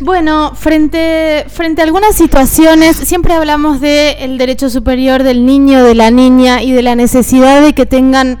Bueno, frente, frente a algunas situaciones, siempre hablamos del derecho superior del niño, de la niña y de la necesidad de que tengan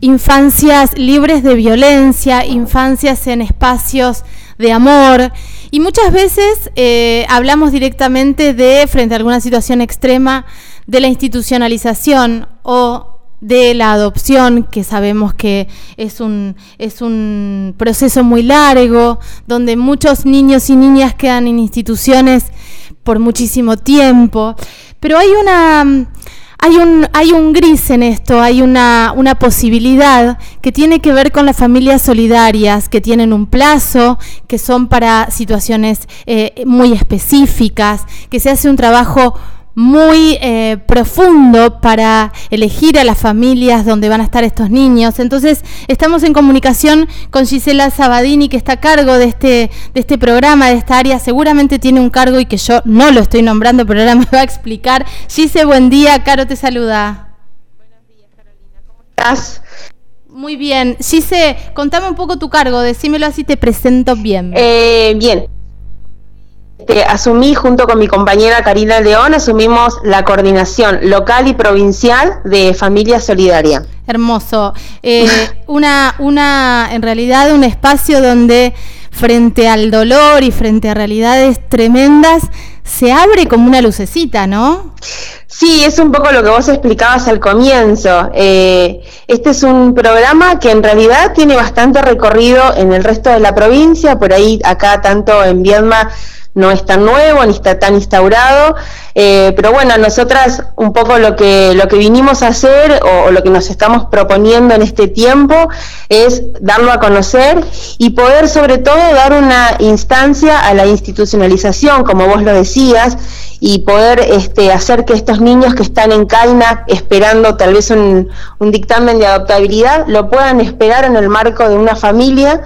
infancias libres de violencia, infancias en espacios de amor. Y muchas veces eh, hablamos directamente de, frente a alguna situación extrema, de la institucionalización o de la adopción, que sabemos que es un, es un proceso muy largo, donde muchos niños y niñas quedan en instituciones por muchísimo tiempo. Pero hay una hay un, hay un gris en esto, hay una, una, posibilidad que tiene que ver con las familias solidarias, que tienen un plazo, que son para situaciones eh, muy específicas, que se hace un trabajo muy eh, profundo para elegir a las familias donde van a estar estos niños. Entonces, estamos en comunicación con Gisela Sabadini, que está a cargo de este, de este programa, de esta área. Seguramente tiene un cargo y que yo no lo estoy nombrando, pero ahora me va a explicar. Gise, buen día. Caro te saluda. Buenos días, Carolina. ¿Cómo estás? Muy bien. Gise, contame un poco tu cargo, decímelo así, te presento bien. Eh, bien. Este, asumí junto con mi compañera Karina León, asumimos la coordinación local y provincial de Familia Solidaria. Hermoso. Eh, una, una, en realidad, un espacio donde frente al dolor y frente a realidades tremendas, se abre como una lucecita, ¿no? Sí, es un poco lo que vos explicabas al comienzo. Eh, este es un programa que en realidad tiene bastante recorrido en el resto de la provincia, por ahí acá tanto en Viedma no es tan nuevo ni está tan instaurado, eh, pero bueno, nosotras un poco lo que, lo que vinimos a hacer o, lo que nos estamos proponiendo en este tiempo es darlo a conocer y poder sobre todo dar una instancia a la institucionalización, como vos lo decías, y poder este, hacer que estos niños que están en Caina esperando tal vez un, un dictamen de adoptabilidad lo puedan esperar en el marco de una familia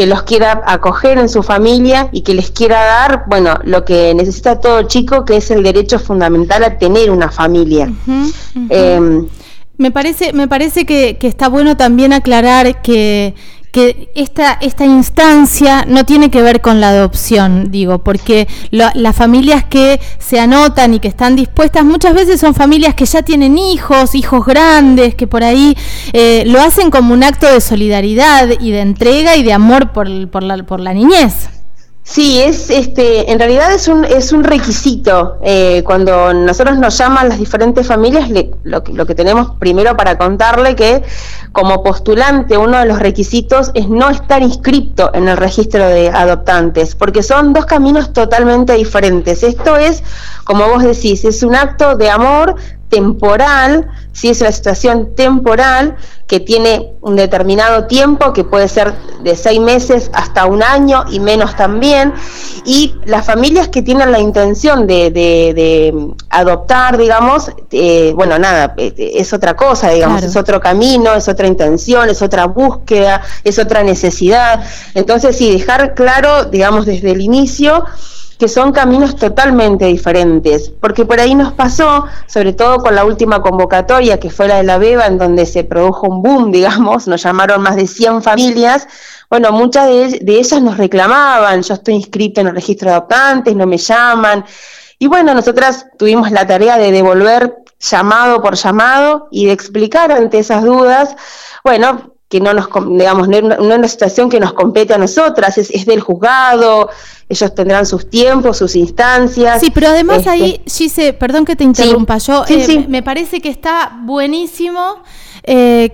que los quiera acoger en su familia y que les quiera dar, bueno, lo que necesita todo chico, que es el derecho fundamental a tener una familia. Em, me parece, me parece que, que está bueno también aclarar que que esta, esta instancia no tiene que ver con la adopción, digo, porque las familias que se anotan y que están dispuestas muchas veces son familias que ya tienen hijos, hijos grandes, que por ahí eh, lo hacen como un acto de solidaridad y de entrega y de amor por, por, la, por la niñez. Sí, es este, en realidad es un, es un requisito. Eh, cuando nosotros nos llaman las diferentes familias, lo, lo, que tenemos primero para contarle que como postulante uno de los requisitos es no estar inscrito en el registro de adoptantes, porque son dos caminos totalmente diferentes. Esto es, como vos decís, es un acto de amor temporal, si es una situación temporal que tiene un determinado tiempo, que puede ser de seis meses hasta un año y menos también, y las familias que tienen la intención de, adoptar, digamos, eh, bueno, nada, eh, es otra cosa, digamos, es otro camino, es otra intención, es otra búsqueda, es otra necesidad. Entonces, sí, dejar claro, digamos, desde el inicio, que son caminos totalmente diferentes, porque por ahí nos pasó, sobre todo con la última convocatoria, que fue la de la Beba, en donde se produjo un boom, digamos, nos llamaron más de 100 familias, bueno, muchas de, ellas nos reclamaban, yo estoy inscrito en el registro de adoptantes, no me llaman, y bueno, nosotras tuvimos la tarea de devolver llamado por llamado y de explicar ante esas dudas, bueno, que no nos, digamos, no es una, situación que nos compete a nosotras, es, del juzgado, ellos tendrán sus tiempos, sus instancias. Sí, pero además ahí, este, Gise, perdón que te interrumpa, yo eh, me parece que está buenísimo eh,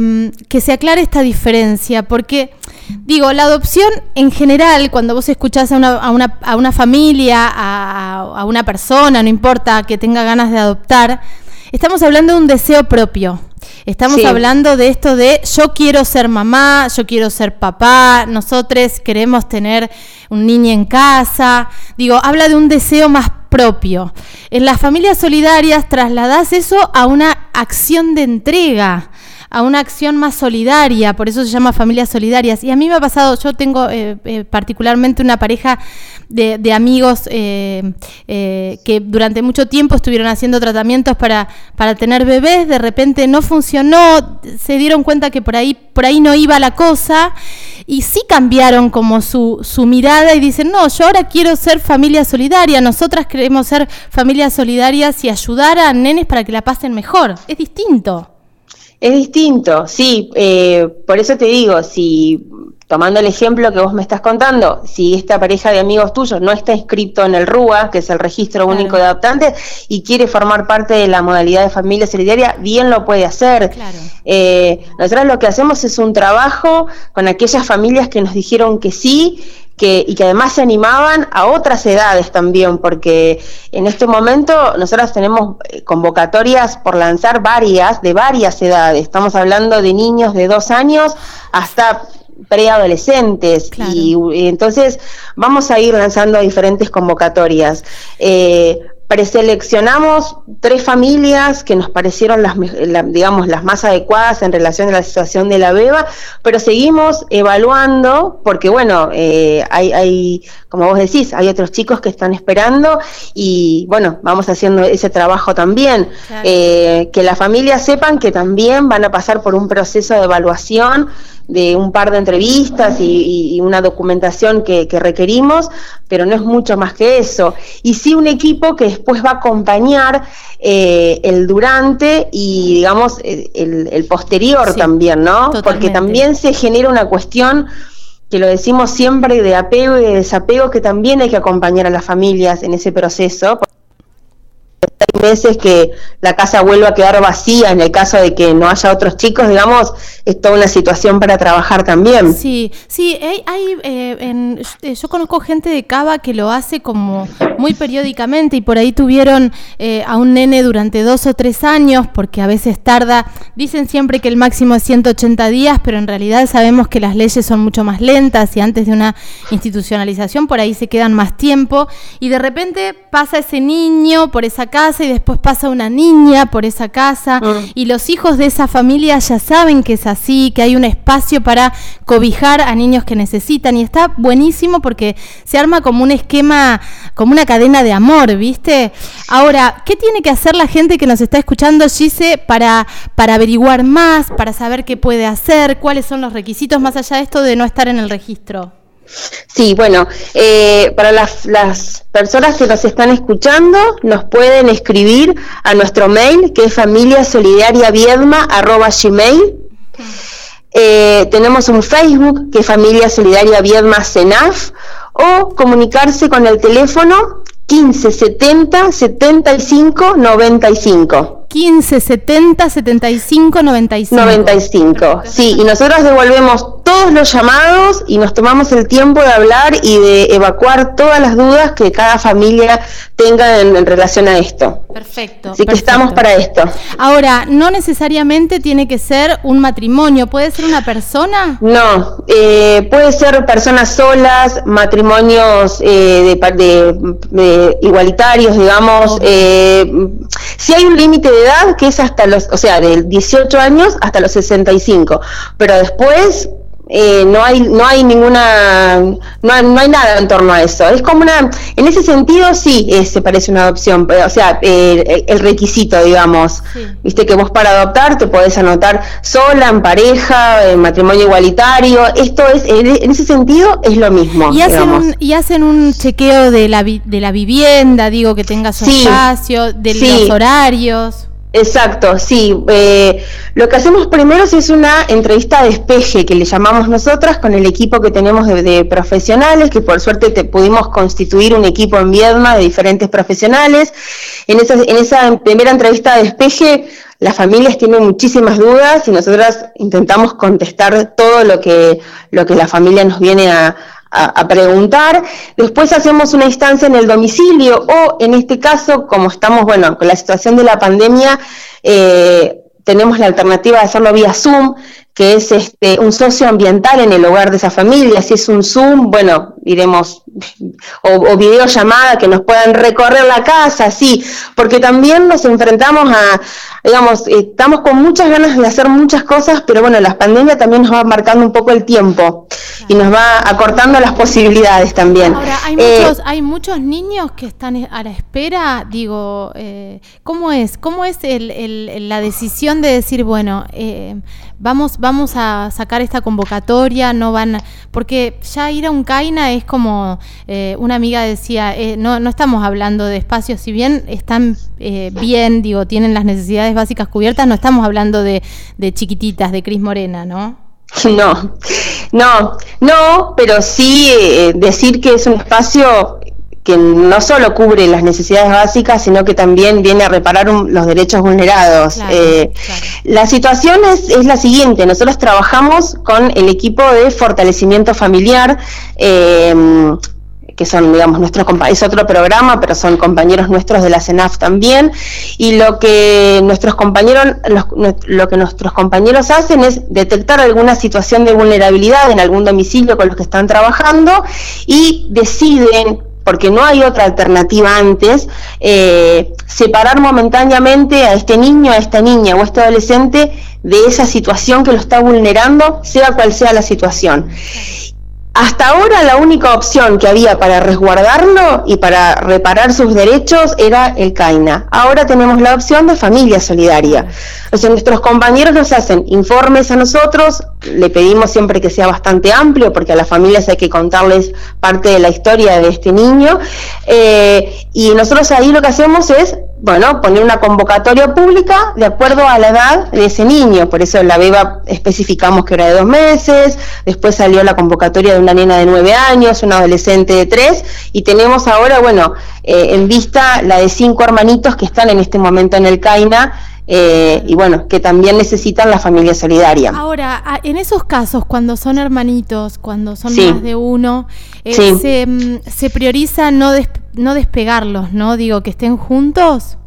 mm, que, se aclare esta diferencia, porque digo, la adopción en general, cuando vos escuchás a una, a una, a una familia, a, a una persona, no importa que tenga ganas de adoptar, estamos hablando de un deseo propio. Estamos hablando de esto de yo quiero ser mamá, yo quiero ser papá, nosotros queremos tener un niño en casa. Digo, habla de un deseo más propio. En las familias solidarias trasladás eso a una acción de entrega a una acción más solidaria, por eso se llama familias solidarias. Y a mí me ha pasado, yo tengo eh, eh, particularmente una pareja de, amigos eh, que durante mucho tiempo estuvieron haciendo tratamientos para, para tener bebés, de repente no funcionó, se dieron cuenta que por ahí, por ahí no iba la cosa y sí cambiaron como su, su mirada y dicen, no, yo ahora quiero ser familia solidaria, nosotras queremos ser familias solidarias y ayudar a nenes para que la pasen mejor. Es distinto. Es distinto, sí, eh, por eso te digo, si tomando el ejemplo que vos me estás contando, si esta pareja de amigos tuyos no está inscrito en el RUA, que es el Registro Único de Adoptantes, y quiere formar parte de la modalidad de familia solidaria, bien lo puede hacer. Eh, nosotros lo que hacemos es un trabajo con aquellas familias que nos dijeron que sí, que, y que además se animaban a otras edades también, porque en este momento nosotros tenemos eh, convocatorias por lanzar varias, de varias edades. Estamos hablando de niños de dos años hasta preadolescentes y, entonces vamos a ir lanzando diferentes convocatorias. Eh, preseleccionamos tres familias que nos parecieron las, digamos, las más adecuadas en relación a la situación de la beba, pero seguimos evaluando porque, bueno, eh, hay, hay, como vos decís, hay otros chicos que están esperando y, bueno, vamos haciendo ese trabajo también. Eh, que las familias sepan que también van a pasar por un proceso de evaluación de un par de entrevistas y, una documentación que, requerimos, pero no es mucho más que eso. Y sí un equipo que después va a acompañar eh, el durante y, digamos, el, posterior también, ¿no? Porque también se genera una cuestión que lo decimos siempre de apego y de desapego, que también hay que acompañar a las familias en ese proceso hay meses que la casa vuelva a quedar vacía en el caso de que no haya otros chicos, digamos, es toda una situación para trabajar también. Sí, sí, hay, eh, eh, yo conozco gente de Cava que lo hace como muy periódicamente y por ahí tuvieron eh, a un nene durante dos o tres años, porque a veces tarda, dicen siempre que el máximo es 180 días, pero en realidad sabemos que las leyes son mucho más lentas y antes de una institucionalización por ahí se quedan más tiempo y de repente pasa ese niño por esa casa y después pasa una niña por esa casa mm. y los hijos de esa familia ya saben que es así, que hay un espacio para cobijar a niños que necesitan y está buenísimo porque se arma como un esquema, como una cadena de amor, ¿viste? Ahora, ¿qué tiene que hacer la gente que nos está escuchando, Gise, para, para averiguar más, para saber qué puede hacer, cuáles son los requisitos más allá de esto de no estar en el registro? Sí, bueno, eh, para las, personas que nos están escuchando, nos pueden escribir a nuestro mail, que es familiasolidariaviedma.gmail. Eh, tenemos un Facebook, que es Familia Solidaria Viedma CENAF, o comunicarse con el teléfono 15 70 75 95. 15 70 75 95. 95, sí, y nosotros devolvemos todos los llamados y nos tomamos el tiempo de hablar y de evacuar todas las dudas que cada familia tenga en, relación a esto. Perfecto. Así que estamos para esto. Ahora, no necesariamente tiene que ser un matrimonio, ¿puede ser una persona? No, eh, puede ser personas solas, matrimonios eh, de, igualitarios, digamos. Eh, si hay un límite de edad que es hasta los, o sea, de 18 años hasta los 65, pero después eh, no hay no hay ninguna no hay, no hay, nada en torno a eso. Es como una en ese sentido sí eh, se parece una adopción o sea eh, el requisito digamos viste que vos para adoptar te podés anotar sola en pareja en matrimonio igualitario esto es en ese sentido es lo mismo y hacen un, y hacen un chequeo de la de la vivienda digo que tenga su espacio de los horarios Exacto, sí. Eh, lo que hacemos primero es una entrevista de espeje que le llamamos nosotras con el equipo que tenemos de, profesionales, que por suerte te pudimos constituir un equipo en Viedma de diferentes profesionales. En esa, en esa primera entrevista de espeje, las familias tienen muchísimas dudas y nosotras intentamos contestar todo lo que, lo que la familia nos viene a, a, preguntar. Después hacemos una instancia en el domicilio o en este caso, como estamos, bueno, con la situación de la pandemia, eh, tenemos la alternativa de hacerlo vía Zoom, que es este, un socio ambiental en el hogar de esa familia. Si es un Zoom, bueno, iremos, o, o videollamada que nos puedan recorrer la casa, sí, porque también nos enfrentamos a, digamos, estamos con muchas ganas de hacer muchas cosas, pero bueno, la pandemia también nos va marcando un poco el tiempo. y nos va acortando las posibilidades también. Ahora, hay, eh, muchos, hay muchos niños que están a la espera, digo, eh, ¿cómo es? ¿Cómo es el, la decisión de decir, bueno, eh, vamos, vamos a sacar esta convocatoria, no van, porque ya ir a un CAINA es como, una amiga decía, no, no estamos hablando de espacios, si bien están bien, digo, tienen las necesidades básicas cubiertas, no estamos hablando de, de chiquititas, de Cris Morena, ¿no? No, no, no, pero sí eh, decir que es un espacio que no solo cubre las necesidades básicas, sino que también viene a reparar los derechos vulnerados. Eh, la situación es, es, la siguiente, nosotros trabajamos con el equipo de fortalecimiento familiar, eh, que son, digamos, nuestros es otro programa, pero son compañeros nuestros de la CENAF también, y lo que nuestros compañeros, lo que nuestros compañeros hacen es detectar alguna situación de vulnerabilidad en algún domicilio con los que están trabajando y deciden porque no hay otra alternativa antes, eh, separar momentáneamente a este niño, a esta niña o a este adolescente de esa situación que lo está vulnerando, sea cual sea la situación. Hasta ahora la única opción que había para resguardarlo y para reparar sus derechos era el CAINA. Ahora tenemos la opción de familia solidaria. O sea, nuestros compañeros nos hacen informes a nosotros, le pedimos siempre que sea bastante amplio porque a las familias hay que contarles parte de la historia de este niño. Eh, y nosotros ahí lo que hacemos es bueno, poner una convocatoria pública de acuerdo a la edad de ese niño. Por eso la BEBA especificamos que era de dos meses, después salió la convocatoria de una nena de nueve años, una adolescente de tres, y tenemos ahora, bueno, eh, en vista la de cinco hermanitos que están en este momento en el CAINA, eh, y bueno, que también necesitan la familia solidaria. Ahora, en esos casos, cuando son hermanitos, cuando son más de uno, eh, se, mm, se, prioriza no, no despegarlos, ¿no? Digo, que estén juntos.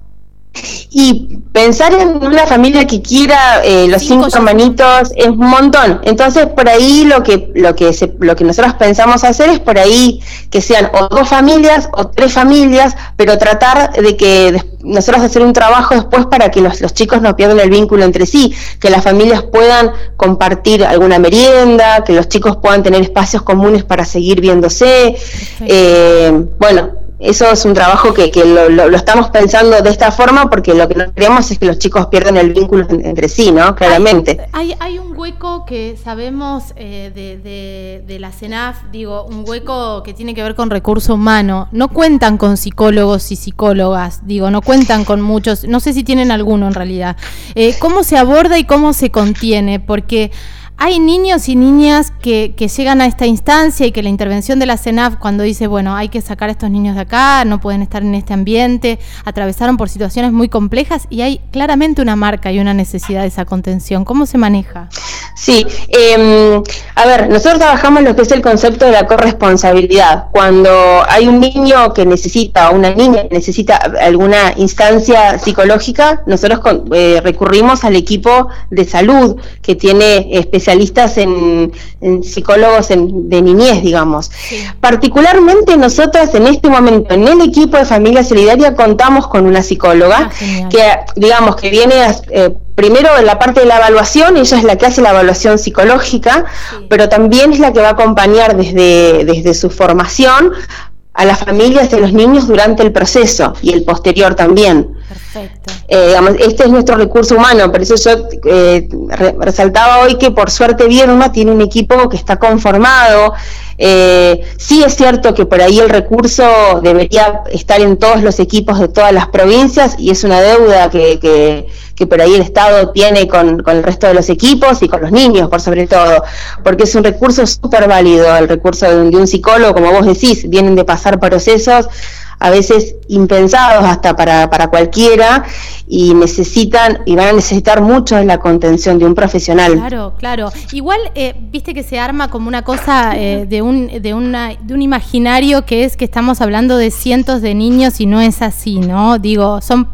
Y pensar en una familia que quiera eh, los cinco, hermanitos es un montón. Entonces, por ahí lo que lo que lo que nosotros pensamos hacer es por ahí que sean o dos familias o tres familias, pero tratar de que nosotros hacer un trabajo después para que los, chicos no pierdan el vínculo entre sí, que las familias puedan compartir alguna merienda, que los chicos puedan tener espacios comunes para seguir viéndose. Eh, bueno, eso es un trabajo que, que lo, lo, estamos pensando de esta forma porque lo que no queremos es que los chicos pierdan el vínculo entre sí, ¿no? Claramente. Hay, hay, un hueco que sabemos eh, de, de, la CENAF, digo, un hueco que tiene que ver con recurso humano. No cuentan con psicólogos y psicólogas, digo, no cuentan con muchos, no sé si tienen alguno en realidad. Eh, ¿Cómo se aborda y cómo se contiene? Porque hay niños y niñas que, que, llegan a esta instancia y que la intervención de la CENAF cuando dice, bueno, hay que sacar a estos niños de acá, no pueden estar en este ambiente, atravesaron por situaciones muy complejas y hay claramente una marca y una necesidad de esa contención. ¿Cómo se maneja? Sí, eh, a ver, nosotros trabajamos lo que es el concepto de la corresponsabilidad. Cuando hay un niño que necesita, o una niña que necesita alguna instancia psicológica, nosotros eh, recurrimos al equipo de salud que tiene especialistas en, psicólogos de niñez, digamos. Particularmente nosotras en este momento, en el equipo de Familia Solidaria, contamos con una psicóloga ah, que, digamos, que viene a... Eh, primero en la parte de la evaluación, ella es la que hace la evaluación psicológica, pero también es la que va a acompañar desde, desde su formación a las familias de los niños durante el proceso y el posterior también. Perfecto. Eh, este es nuestro recurso humano, por eso yo eh, resaltaba hoy que por suerte Vierma tiene un equipo que está conformado. Eh, sí es cierto que por ahí el recurso debería estar en todos los equipos de todas las provincias y es una deuda que, que, por ahí el Estado tiene con, con, el resto de los equipos y con los niños, por sobre todo, porque es un recurso súper válido, el recurso de un psicólogo, como vos decís, vienen de pasar procesos a veces impensados hasta para, para cualquiera y necesitan y van a necesitar mucho de la contención de un profesional. Claro, claro. Igual, eh, viste que se arma como una cosa eh, de, un, de, una, de un imaginario que es que estamos hablando de cientos de niños y no es así, ¿no? Digo, son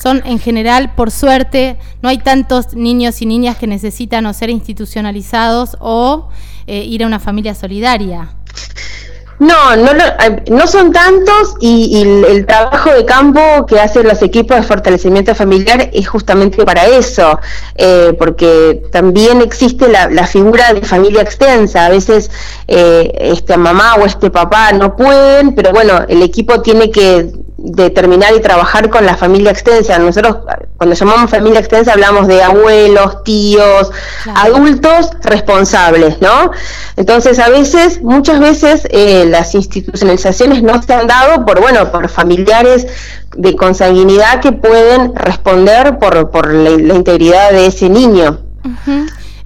son en general, por suerte, no hay tantos niños y niñas que necesitan o ser institucionalizados o eh, ir a una familia solidaria. No, no, eh, no son tantos y, el, trabajo de campo que hacen los equipos de fortalecimiento familiar es justamente para eso, eh, porque también existe la, figura de familia extensa. A veces eh, esta mamá o este papá no pueden, pero bueno, el equipo tiene que determinar y trabajar con la familia extensa. Nosotros cuando llamamos familia extensa hablamos de abuelos, tíos, adultos responsables, ¿no? Entonces a veces, muchas veces eh, las institucionalizaciones no se han dado por, bueno, por familiares de consanguinidad que pueden responder por, por la, integridad de ese niño.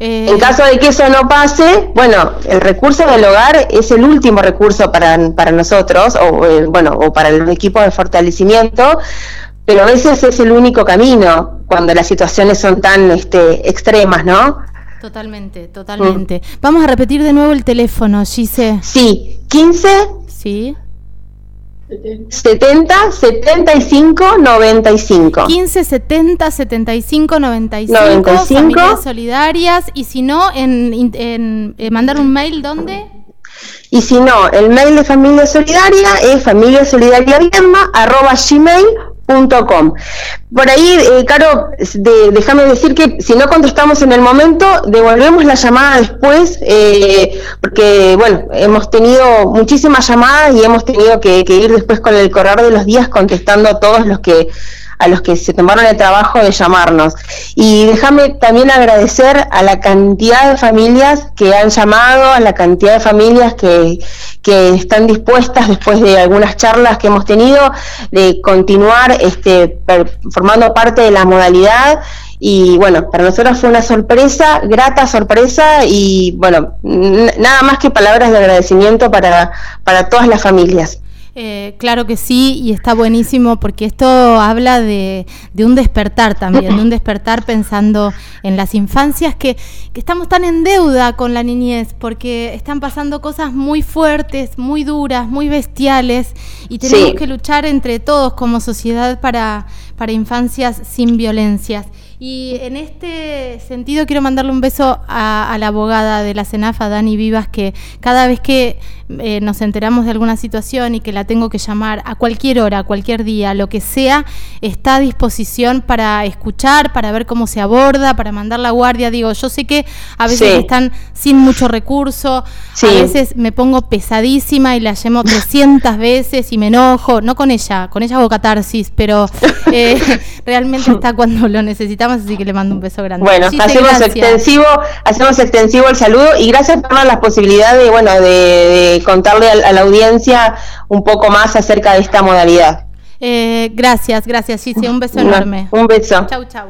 Eh, en caso de que eso no pase, bueno, el recurso del hogar es el último recurso para, para nosotros, o eh, bueno, o para el equipo de fortalecimiento, pero a veces es el único camino cuando las situaciones son tan este, extremas, ¿no? Totalmente, totalmente. Vamos a repetir de nuevo el teléfono, Gise. Sí, 15. Sí. 70 75 95 15 70 75 95, 95. familias solidarias y si no en, en, eh, mandar un mail ¿dónde? y si no el mail de familia solidaria es familia gmail Com. Por ahí, eh, Caro, déjame decir que si no contestamos en el momento, devolvemos la llamada después, eh, porque, bueno, hemos tenido muchísimas llamadas y hemos tenido que ir después con el correr de los días contestando a todos los que a los que se tomaron el trabajo de llamarnos. Y déjame también agradecer a la cantidad de familias que han llamado, a la cantidad de familias que, que están dispuestas después de algunas charlas que hemos tenido de continuar este, formando parte de la modalidad y bueno, para nosotros fue una sorpresa, grata sorpresa y bueno, nada más que palabras de agradecimiento para, para todas las familias. Eh, claro que sí, y está buenísimo porque esto habla de, un despertar también, de un despertar pensando en las infancias que, que, estamos tan en deuda con la niñez, porque están pasando cosas muy fuertes, muy duras, muy bestiales, y tenemos que luchar entre todos como sociedad para, para infancias sin violencias. Y en este sentido quiero mandarle un beso a, la abogada de la CENAFA, Dani Vivas, que cada vez que eh, nos enteramos de alguna situación y que la tengo que llamar a cualquier hora, a cualquier día, lo que sea, está a disposición para escuchar, para ver cómo se aborda, para mandar la guardia. Digo, yo sé que a veces están sin mucho recurso, a veces me pongo pesadísima y la llamo 300 veces y me enojo, no con ella, con ella hago catarsis, pero eh, realmente está cuando lo necesitamos así que le mando un beso grande. Bueno, hacemos extensivo, hacemos extensivo el saludo y gracias por la posibilidad de, bueno, de, contarle a, la audiencia un poco más acerca de esta modalidad. Eh, gracias, gracias, sí, un beso enorme. Un beso. Chau, chau.